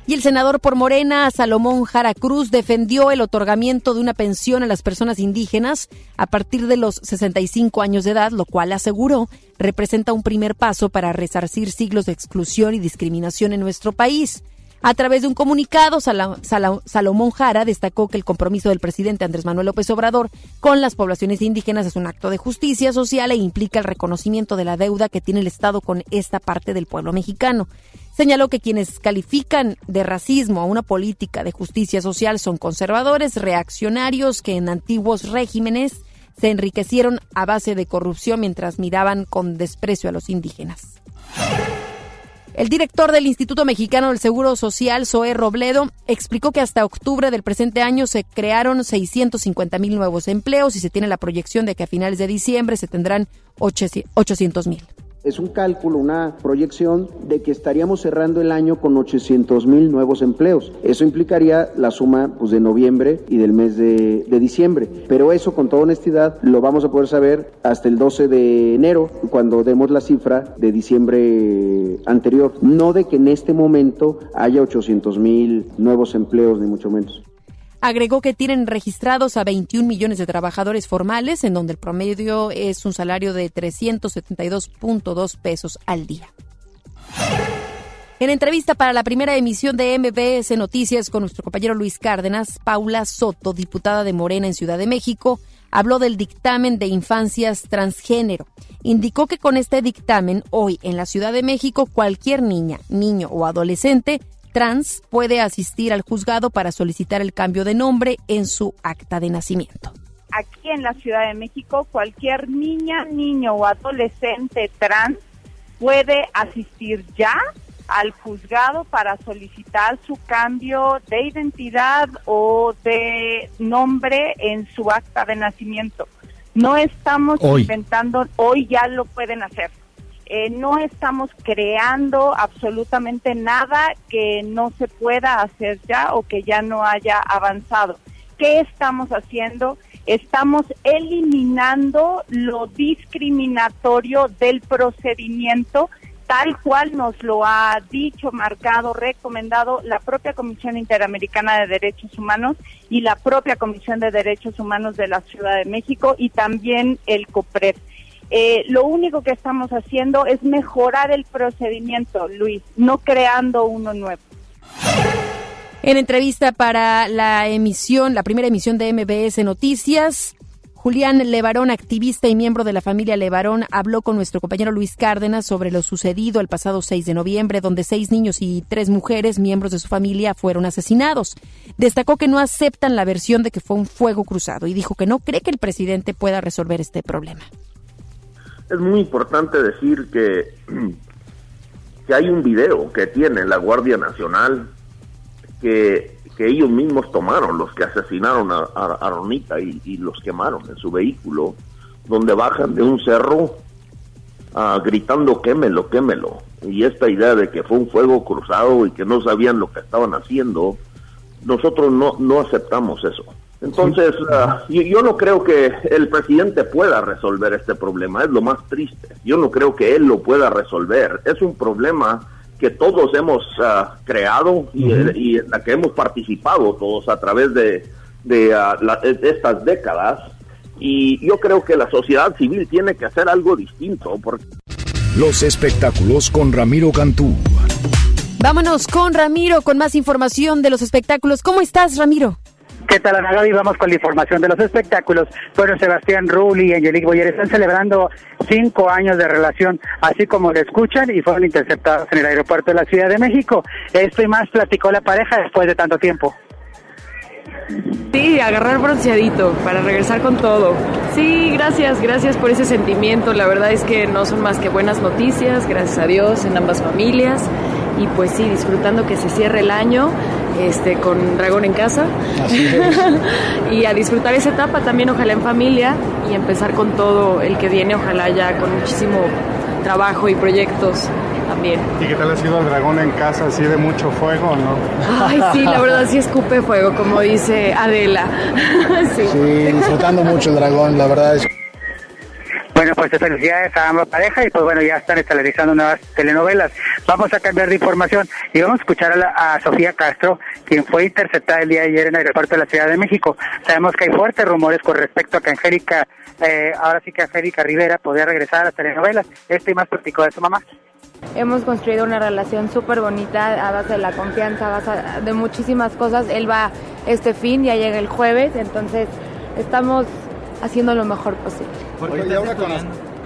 Y el senador por Morena, Salomón Jara Cruz, defendió el otorgamiento de una pensión a las personas indígenas a partir de los 65 años de edad, lo cual aseguró representa un primer paso para resarcir siglos de exclusión y discriminación en nuestro país. A través de un comunicado, Salomón Jara destacó que el compromiso del presidente Andrés Manuel López Obrador con las poblaciones indígenas es un acto de justicia social e implica el reconocimiento de la deuda que tiene el Estado con esta parte del pueblo mexicano. Señaló que quienes califican de racismo a una política de justicia social son conservadores, reaccionarios que en antiguos regímenes se enriquecieron a base de corrupción mientras miraban con desprecio a los indígenas. El director del Instituto Mexicano del Seguro Social, Zoé Robledo, explicó que hasta octubre del presente año se crearon 650 mil nuevos empleos y se tiene la proyección de que a finales de diciembre se tendrán 800 mil. Es un cálculo, una proyección de que estaríamos cerrando el año con 800 mil nuevos empleos. Eso implicaría la suma pues, de noviembre y del mes de, de, diciembre. Pero eso, con toda honestidad, lo vamos a poder saber hasta el 12 de enero, cuando demos la cifra de diciembre anterior. No de que en este momento haya 800 mil nuevos empleos, ni mucho menos. Agregó que tienen registrados a 21 millones de trabajadores formales, en donde el promedio es un salario de 372.2 pesos al día. En entrevista para la primera emisión de MBS Noticias con nuestro compañero Luis Cárdenas, Paula Soto, diputada de Morena en Ciudad de México, habló del dictamen de infancias transgénero. Indicó que con este dictamen, hoy en la Ciudad de México, cualquier niña, niño o adolescente trans puede asistir al juzgado para solicitar el cambio de nombre en su acta de nacimiento. Aquí en la Ciudad de México, cualquier niña, niño o adolescente trans puede asistir ya al juzgado para solicitar su cambio de identidad o de nombre en su acta de nacimiento. No estamos inventando, hoy ya lo pueden hacer. Eh, no estamos creando absolutamente nada que no se pueda hacer ya o que ya no haya avanzado. ¿Qué estamos haciendo? Estamos eliminando lo discriminatorio del procedimiento tal cual nos lo ha dicho, marcado, recomendado la propia Comisión Interamericana de Derechos Humanos y la propia Comisión de Derechos Humanos de la Ciudad de México y también el COPRED. Eh, lo único que estamos haciendo es mejorar el procedimiento, Luis, no creando uno nuevo. En entrevista para la emisión, la primera emisión de MBS Noticias, Julián Levarón, activista y miembro de la familia Levarón, habló con nuestro compañero Luis Cárdenas sobre lo sucedido el pasado 6 de noviembre, donde seis niños y tres mujeres, miembros de su familia, fueron asesinados. Destacó que no aceptan la versión de que fue un fuego cruzado y dijo que no cree que el presidente pueda resolver este problema. Es muy importante decir que, que hay un video que tiene la Guardia Nacional que que ellos mismos tomaron, los que asesinaron a, a, Ronita y, los quemaron en su vehículo, donde bajan de un cerro uh, gritando quémelo, quémelo. Y esta idea de que fue un fuego cruzado y que no sabían lo que estaban haciendo, nosotros no, no aceptamos eso. Entonces, ah, yo, yo, no creo que el presidente pueda resolver este problema, es lo más triste. Yo no creo que él lo pueda resolver. Es un problema que todos hemos ah, creado y, en la que hemos participado todos a través de, ah, de, estas décadas. Y yo creo que la sociedad civil tiene que hacer algo distinto. Porque... Los espectáculos con Ramiro Cantú. Vámonos con Ramiro con más información de los espectáculos. ¿Cómo estás, Ramiro? ¿Qué tal, Ana Gaby? Vamos con la información de los espectáculos. Bueno, Sebastián Rulli y Angelique Boyer están celebrando cinco años de relación, así como lo escuchan, y fueron interceptados en el aeropuerto de la Ciudad de México. Esto y más platicó la pareja después de tanto tiempo. Sí, agarrar bronceadito para regresar con todo. Sí, gracias, gracias por ese sentimiento. La verdad es que no son más que buenas noticias, gracias a Dios, en ambas familias. Y pues sí, disfrutando que se cierre el año este, con Dragón en casa. y a disfrutar esa etapa también, ojalá en familia, y empezar con todo el que viene, ojalá ya con muchísimo trabajo y proyectos también. ¿Y qué tal ha sido el dragón en casa? ¿Así de mucho fuego no? Ay, sí, la verdad sí escupe fuego, como dice Adela. sí. sí, disfrutando mucho el dragón, la verdad es bueno, pues felicidades a ambas parejas y pues bueno, ya están estableciendo nuevas telenovelas. Vamos a cambiar de información y vamos a escuchar a, Sofía Castro, quien fue interceptada el día de ayer en el aeropuerto de la Ciudad de México. Sabemos que hay fuertes rumores con respecto a que Angélica, eh, ahora sí que Angélica Rivera podría regresar a las telenovelas. Este y más platicó de su mamá. Hemos construido una relación súper bonita a base de la confianza, a base de muchísimas cosas. Él va este fin, ya llega el jueves, entonces estamos haciendo lo mejor posible. Y, ahora con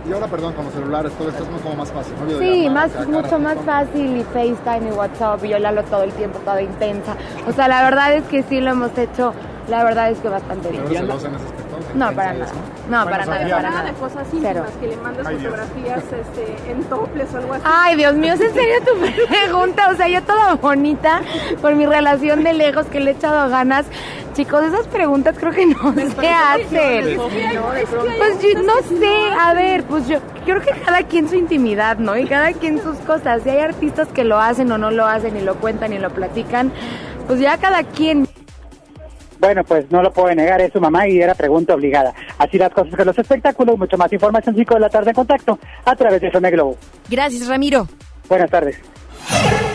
y ahora, perdón, con los celulares, todo esto es como más fácil, Sí, más, mucho más fácil y FaceTime y WhatsApp y yo le hablo todo el tiempo, toda intensa. O sea, la verdad es que sí lo hemos hecho, la verdad es que bastante bien. No, para nada. No, para nada, para nada. de cosas íntimas, que le mandas fotografías este, en toples o algo así. Ay, Dios mío, ¿es en serio tu pregunta? O sea, yo toda bonita por mi relación de lejos que le he echado ganas. Chicos, esas preguntas creo que no se hacen. Pues yo no sé, a ver, pues yo creo que cada quien su intimidad, ¿no? Y cada quien sus cosas. Si hay artistas que lo hacen o no lo hacen y lo cuentan y lo platican, pues ya cada quien. Bueno, pues no lo puede negar, es su mamá y era pregunta obligada. Así las cosas con los espectáculos, mucho más información 5 de la tarde en contacto a través de Zona Globo. Gracias, Ramiro. Buenas tardes.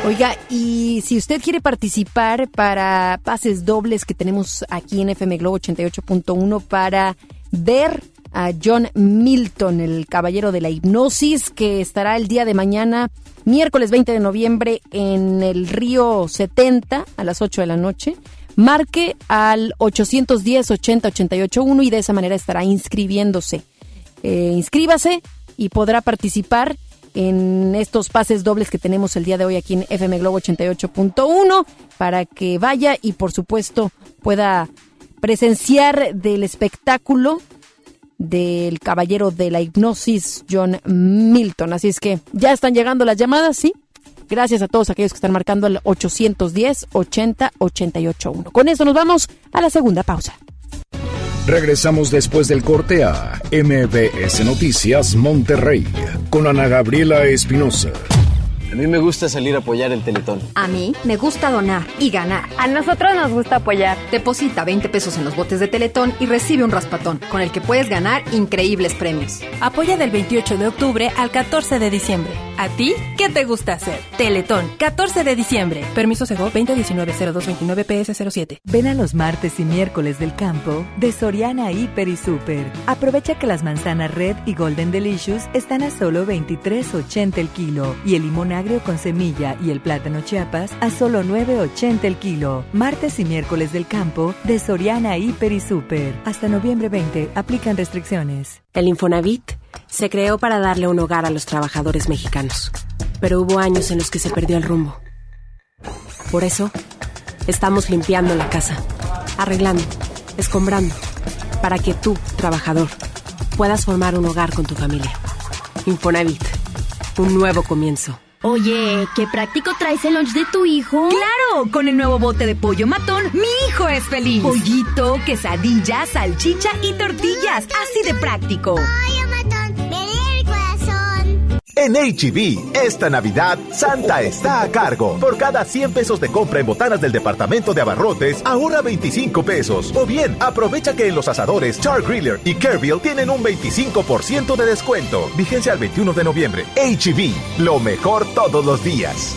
Oiga, y si usted quiere participar para pases dobles que tenemos aquí en FM Globo 88.1 para ver a John Milton, el caballero de la hipnosis, que estará el día de mañana, miércoles 20 de noviembre, en el Río 70 a las 8 de la noche. Marque al 810 80 881 y de esa manera estará inscribiéndose. Eh, inscríbase y podrá participar en estos pases dobles que tenemos el día de hoy aquí en FM Globo 88.1 para que vaya y por supuesto pueda presenciar del espectáculo del caballero de la hipnosis John Milton. Así es que ya están llegando las llamadas, ¿sí? Gracias a todos aquellos que están marcando el 810 80 881. Con eso nos vamos a la segunda pausa. Regresamos después del corte a MBS Noticias Monterrey con Ana Gabriela Espinosa. A mí me gusta salir a apoyar el Teletón. A mí me gusta donar y ganar. A nosotros nos gusta apoyar. Deposita 20 pesos en los botes de Teletón y recibe un raspatón, con el que puedes ganar increíbles premios. Apoya del 28 de octubre al 14 de diciembre. ¿A ti qué te gusta hacer? Teletón, 14 de diciembre. Permiso Sego 2019-0229 PS07. Ven a los martes y miércoles del campo de Soriana Hiper y Super. Aprovecha que las manzanas Red y Golden Delicious están a solo 23.80 el kilo y el limón agrio con semilla y el plátano chiapas a solo 9.80 el kilo. Martes y miércoles del campo de Soriana Hiper y Super. Hasta noviembre 20 aplican restricciones. El Infonavit se creó para darle un hogar a los trabajadores mexicanos, pero hubo años en los que se perdió el rumbo. Por eso, estamos limpiando la casa, arreglando, escombrando, para que tú, trabajador, puedas formar un hogar con tu familia. Infonavit, un nuevo comienzo. Oye, ¿qué práctico traes el lunch de tu hijo? ¡Claro! Con el nuevo bote de pollo matón, mi hijo es feliz. Pollito, quesadilla, salchicha y tortillas. Así de práctico. En HB, esta Navidad, Santa está a cargo. Por cada 100 pesos de compra en botanas del departamento de abarrotes, ahorra 25 pesos. O bien, aprovecha que en los asadores Char Griller y Kerville tienen un 25% de descuento. Vigencia al 21 de noviembre. HB, lo mejor todos los días.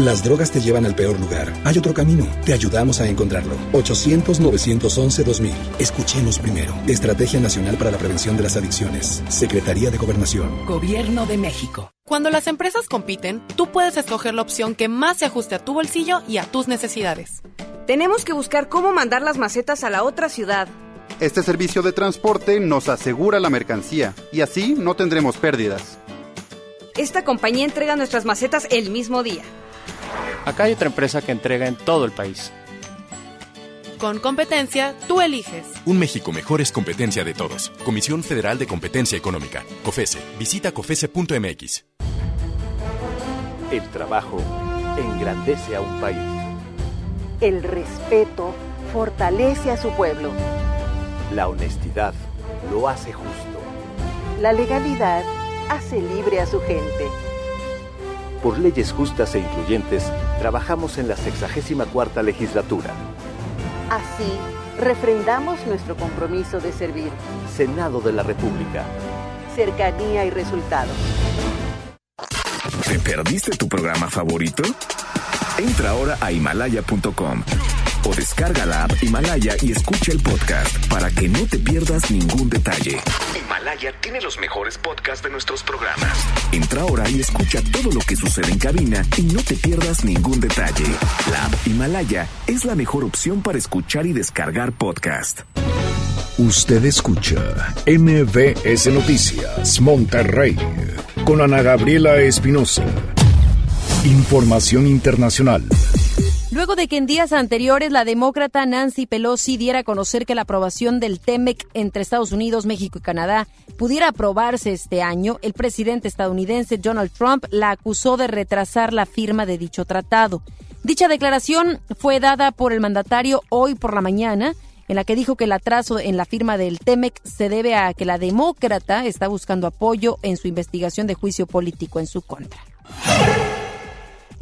Las drogas te llevan al peor lugar. Hay otro camino. Te ayudamos a encontrarlo. 800-911-2000. Escuchemos primero. Estrategia Nacional para la Prevención de las Adicciones. Secretaría de Gobernación. Gobierno de México. Cuando las empresas compiten, tú puedes escoger la opción que más se ajuste a tu bolsillo y a tus necesidades. Tenemos que buscar cómo mandar las macetas a la otra ciudad. Este servicio de transporte nos asegura la mercancía y así no tendremos pérdidas. Esta compañía entrega nuestras macetas el mismo día. Acá hay otra empresa que entrega en todo el país. Con competencia, tú eliges. Un México mejor es competencia de todos. Comisión Federal de Competencia Económica. COFESE. Visita COFESE.mx. El trabajo engrandece a un país. El respeto fortalece a su pueblo. La honestidad lo hace justo. La legalidad hace libre a su gente. Por leyes justas e incluyentes, trabajamos en la 64 legislatura. Así, refrendamos nuestro compromiso de servir. Senado de la República. Cercanía y resultados. ¿Te perdiste tu programa favorito? Entra ahora a himalaya.com o descarga la app Himalaya y escucha el podcast para que no te pierdas ningún detalle. Himalaya tiene los mejores podcasts de nuestros programas. Entra ahora y escucha todo lo que sucede en cabina y no te pierdas ningún detalle. La app Himalaya es la mejor opción para escuchar y descargar podcast. Usted escucha MBS Noticias Monterrey con Ana Gabriela Espinosa. Información internacional. Luego de que en días anteriores la demócrata Nancy Pelosi diera a conocer que la aprobación del TEMEC entre Estados Unidos, México y Canadá pudiera aprobarse este año, el presidente estadounidense Donald Trump la acusó de retrasar la firma de dicho tratado. Dicha declaración fue dada por el mandatario hoy por la mañana, en la que dijo que el atraso en la firma del TEMEC se debe a que la demócrata está buscando apoyo en su investigación de juicio político en su contra.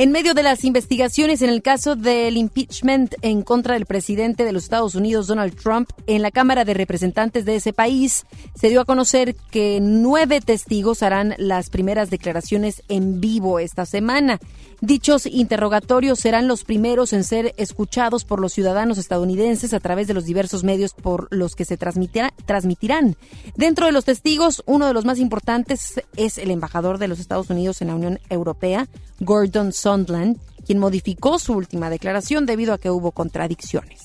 En medio de las investigaciones en el caso del impeachment en contra del presidente de los Estados Unidos, Donald Trump, en la Cámara de Representantes de ese país, se dio a conocer que nueve testigos harán las primeras declaraciones en vivo esta semana. Dichos interrogatorios serán los primeros en ser escuchados por los ciudadanos estadounidenses a través de los diversos medios por los que se transmitirán. Dentro de los testigos, uno de los más importantes es el embajador de los Estados Unidos en la Unión Europea, Gordon Sondland, quien modificó su última declaración debido a que hubo contradicciones.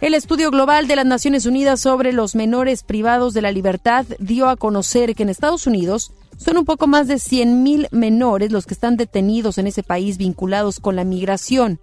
El estudio global de las Naciones Unidas sobre los menores privados de la libertad dio a conocer que en Estados Unidos son un poco más de 100.000 menores los que están detenidos en ese país vinculados con la migración.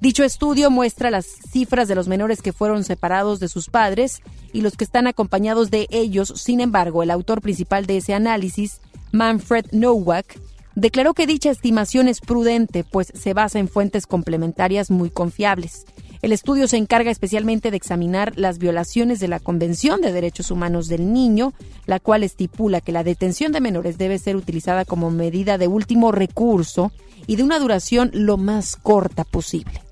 Dicho estudio muestra las cifras de los menores que fueron separados de sus padres y los que están acompañados de ellos. Sin embargo, el autor principal de ese análisis, Manfred Nowak, declaró que dicha estimación es prudente, pues se basa en fuentes complementarias muy confiables. El estudio se encarga especialmente de examinar las violaciones de la Convención de Derechos Humanos del Niño, la cual estipula que la detención de menores debe ser utilizada como medida de último recurso y de una duración lo más corta posible.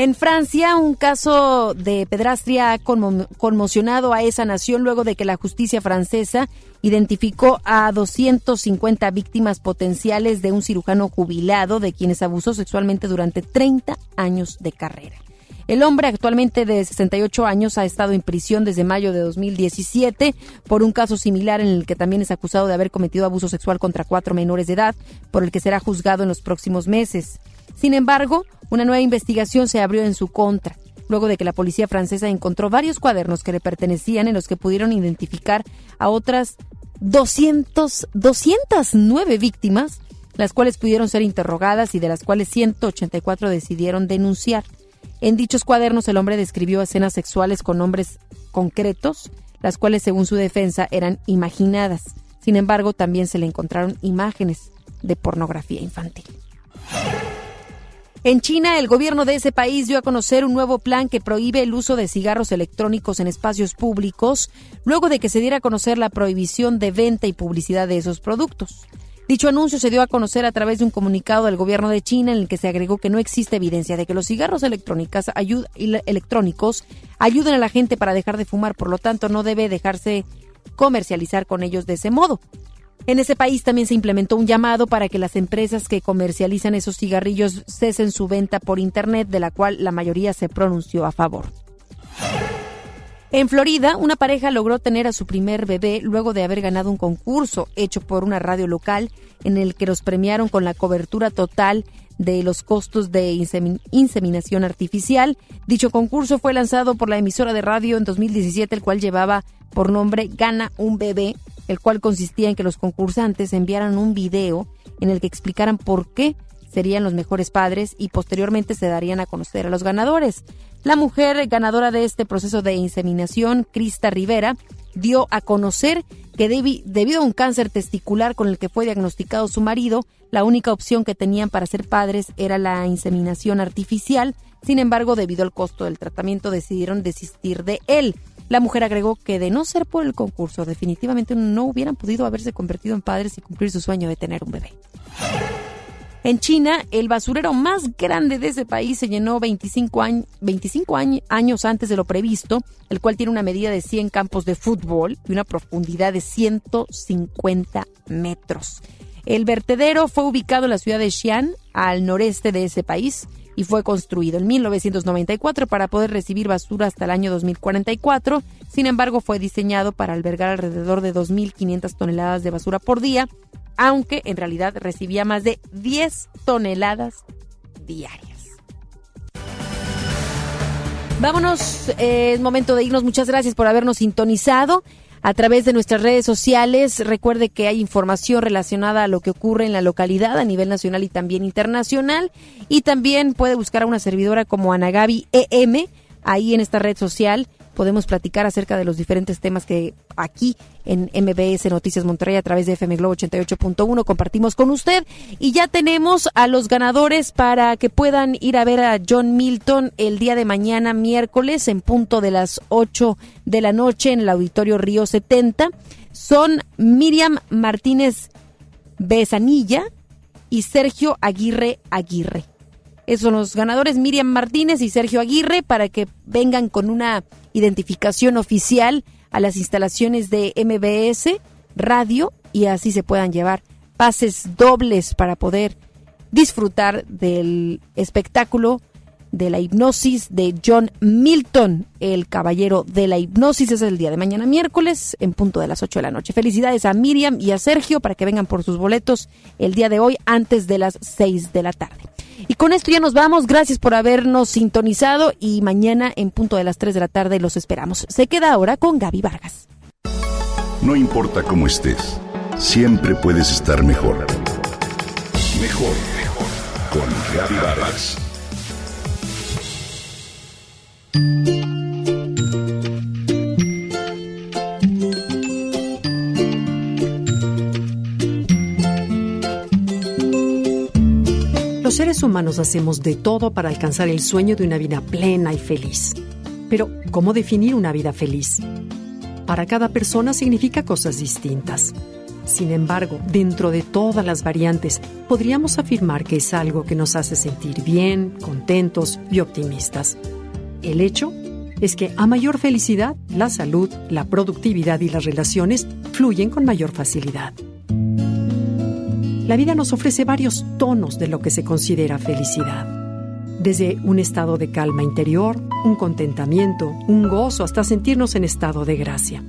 En Francia, un caso de pedrastria ha conmocionado a esa nación luego de que la justicia francesa identificó a 250 víctimas potenciales de un cirujano jubilado de quienes abusó sexualmente durante 30 años de carrera. El hombre, actualmente de 68 años, ha estado en prisión desde mayo de 2017 por un caso similar en el que también es acusado de haber cometido abuso sexual contra cuatro menores de edad, por el que será juzgado en los próximos meses. Sin embargo, una nueva investigación se abrió en su contra, luego de que la policía francesa encontró varios cuadernos que le pertenecían en los que pudieron identificar a otras 200, 209 víctimas, las cuales pudieron ser interrogadas y de las cuales 184 decidieron denunciar. En dichos cuadernos el hombre describió escenas sexuales con nombres concretos, las cuales según su defensa eran imaginadas. Sin embargo, también se le encontraron imágenes de pornografía infantil. En China, el gobierno de ese país dio a conocer un nuevo plan que prohíbe el uso de cigarros electrónicos en espacios públicos, luego de que se diera a conocer la prohibición de venta y publicidad de esos productos. Dicho anuncio se dio a conocer a través de un comunicado del gobierno de China en el que se agregó que no existe evidencia de que los cigarros electrónicos ayuden a la gente para dejar de fumar, por lo tanto no debe dejarse comercializar con ellos de ese modo. En ese país también se implementó un llamado para que las empresas que comercializan esos cigarrillos cesen su venta por Internet, de la cual la mayoría se pronunció a favor. En Florida, una pareja logró tener a su primer bebé luego de haber ganado un concurso hecho por una radio local en el que los premiaron con la cobertura total de los costos de inseminación artificial. Dicho concurso fue lanzado por la emisora de radio en 2017, el cual llevaba por nombre Gana un bebé el cual consistía en que los concursantes enviaran un video en el que explicaran por qué serían los mejores padres y posteriormente se darían a conocer a los ganadores. La mujer ganadora de este proceso de inseminación, Crista Rivera, dio a conocer que debido a un cáncer testicular con el que fue diagnosticado su marido, la única opción que tenían para ser padres era la inseminación artificial. Sin embargo, debido al costo del tratamiento, decidieron desistir de él. La mujer agregó que de no ser por el concurso, definitivamente no hubieran podido haberse convertido en padres y cumplir su sueño de tener un bebé. En China, el basurero más grande de ese país se llenó 25, 25 años antes de lo previsto, el cual tiene una medida de 100 campos de fútbol y una profundidad de 150 metros. El vertedero fue ubicado en la ciudad de Xi'an, al noreste de ese país, y fue construido en 1994 para poder recibir basura hasta el año 2044. Sin embargo, fue diseñado para albergar alrededor de 2.500 toneladas de basura por día, aunque en realidad recibía más de 10 toneladas diarias. Vámonos, eh, es momento de irnos. Muchas gracias por habernos sintonizado. A través de nuestras redes sociales. Recuerde que hay información relacionada a lo que ocurre en la localidad a nivel nacional y también internacional. Y también puede buscar a una servidora como Anagabi EM ahí en esta red social podemos platicar acerca de los diferentes temas que aquí en MBS Noticias Monterrey a través de FM Globo 88.1 compartimos con usted. Y ya tenemos a los ganadores para que puedan ir a ver a John Milton el día de mañana, miércoles, en punto de las 8 de la noche en el Auditorio Río 70. Son Miriam Martínez Besanilla y Sergio Aguirre Aguirre. Esos son los ganadores, Miriam Martínez y Sergio Aguirre, para que vengan con una identificación oficial a las instalaciones de MBS Radio y así se puedan llevar pases dobles para poder disfrutar del espectáculo de la hipnosis de John Milton, el caballero de la hipnosis. Es el día de mañana miércoles en punto de las 8 de la noche. Felicidades a Miriam y a Sergio para que vengan por sus boletos el día de hoy antes de las 6 de la tarde. Y con esto ya nos vamos. Gracias por habernos sintonizado y mañana en punto de las 3 de la tarde los esperamos. Se queda ahora con Gaby Vargas. No importa cómo estés, siempre puedes estar mejor. Mejor, mejor. Con Gaby Vargas. Humanos hacemos de todo para alcanzar el sueño de una vida plena y feliz. Pero, ¿cómo definir una vida feliz? Para cada persona significa cosas distintas. Sin embargo, dentro de todas las variantes, podríamos afirmar que es algo que nos hace sentir bien, contentos y optimistas. El hecho es que a mayor felicidad, la salud, la productividad y las relaciones fluyen con mayor facilidad. La vida nos ofrece varios tonos de lo que se considera felicidad. Desde un estado de calma interior, un contentamiento, un gozo, hasta sentirnos en estado de gracia.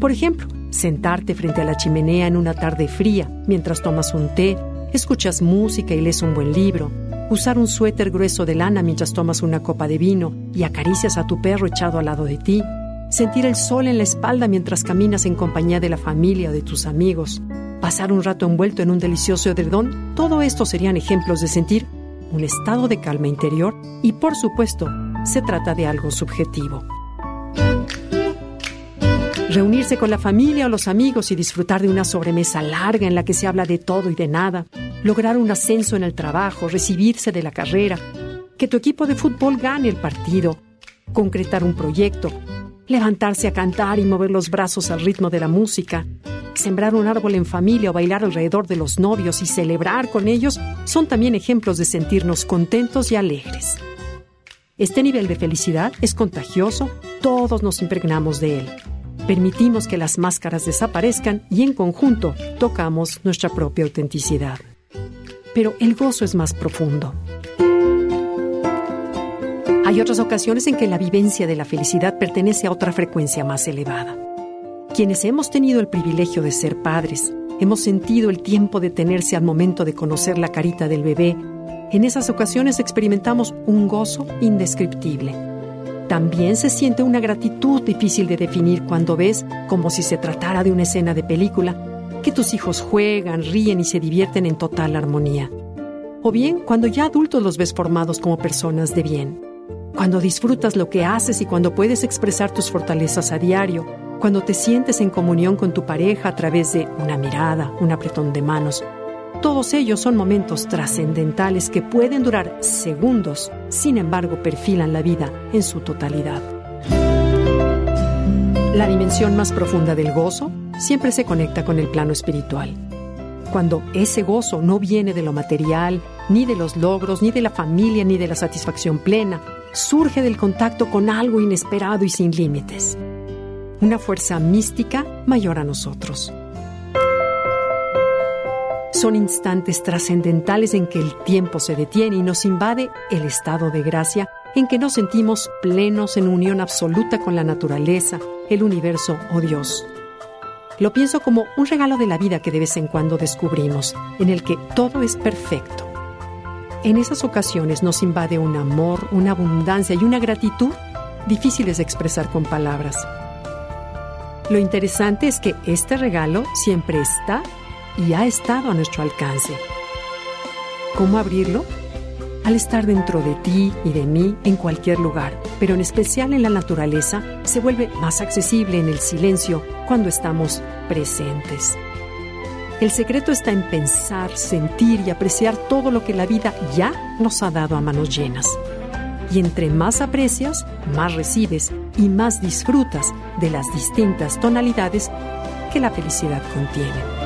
Por ejemplo, sentarte frente a la chimenea en una tarde fría mientras tomas un té, escuchas música y lees un buen libro, usar un suéter grueso de lana mientras tomas una copa de vino y acaricias a tu perro echado al lado de ti, sentir el sol en la espalda mientras caminas en compañía de la familia o de tus amigos, pasar un rato envuelto en un delicioso edredón, todo esto serían ejemplos de sentir un estado de calma interior y por supuesto se trata de algo subjetivo. Reunirse con la familia o los amigos y disfrutar de una sobremesa larga en la que se habla de todo y de nada, lograr un ascenso en el trabajo, recibirse de la carrera, que tu equipo de fútbol gane el partido, concretar un proyecto, levantarse a cantar y mover los brazos al ritmo de la música, sembrar un árbol en familia o bailar alrededor de los novios y celebrar con ellos son también ejemplos de sentirnos contentos y alegres. Este nivel de felicidad es contagioso, todos nos impregnamos de él. Permitimos que las máscaras desaparezcan y en conjunto tocamos nuestra propia autenticidad. Pero el gozo es más profundo. Hay otras ocasiones en que la vivencia de la felicidad pertenece a otra frecuencia más elevada. Quienes hemos tenido el privilegio de ser padres, hemos sentido el tiempo de tenerse al momento de conocer la carita del bebé. En esas ocasiones experimentamos un gozo indescriptible. También se siente una gratitud difícil de definir cuando ves, como si se tratara de una escena de película, que tus hijos juegan, ríen y se divierten en total armonía. O bien cuando ya adultos los ves formados como personas de bien. Cuando disfrutas lo que haces y cuando puedes expresar tus fortalezas a diario, cuando te sientes en comunión con tu pareja a través de una mirada, un apretón de manos. Todos ellos son momentos trascendentales que pueden durar segundos, sin embargo perfilan la vida en su totalidad. La dimensión más profunda del gozo siempre se conecta con el plano espiritual. Cuando ese gozo no viene de lo material, ni de los logros, ni de la familia, ni de la satisfacción plena, surge del contacto con algo inesperado y sin límites una fuerza mística mayor a nosotros. Son instantes trascendentales en que el tiempo se detiene y nos invade el estado de gracia en que nos sentimos plenos en unión absoluta con la naturaleza, el universo o Dios. Lo pienso como un regalo de la vida que de vez en cuando descubrimos, en el que todo es perfecto. En esas ocasiones nos invade un amor, una abundancia y una gratitud difíciles de expresar con palabras Lo interesante es que este regalo siempre está y ha estado a nuestro alcance. ¿Cómo abrirlo? Al estar dentro de ti y de mí en cualquier lugar, pero en especial en la naturaleza, se vuelve más accesible en el silencio cuando estamos presentes. El secreto está en pensar, sentir y apreciar todo lo que la vida ya nos ha dado a manos llenas. Y entre más aprecias, más recibes y más disfrutas de las distintas tonalidades que la felicidad contiene.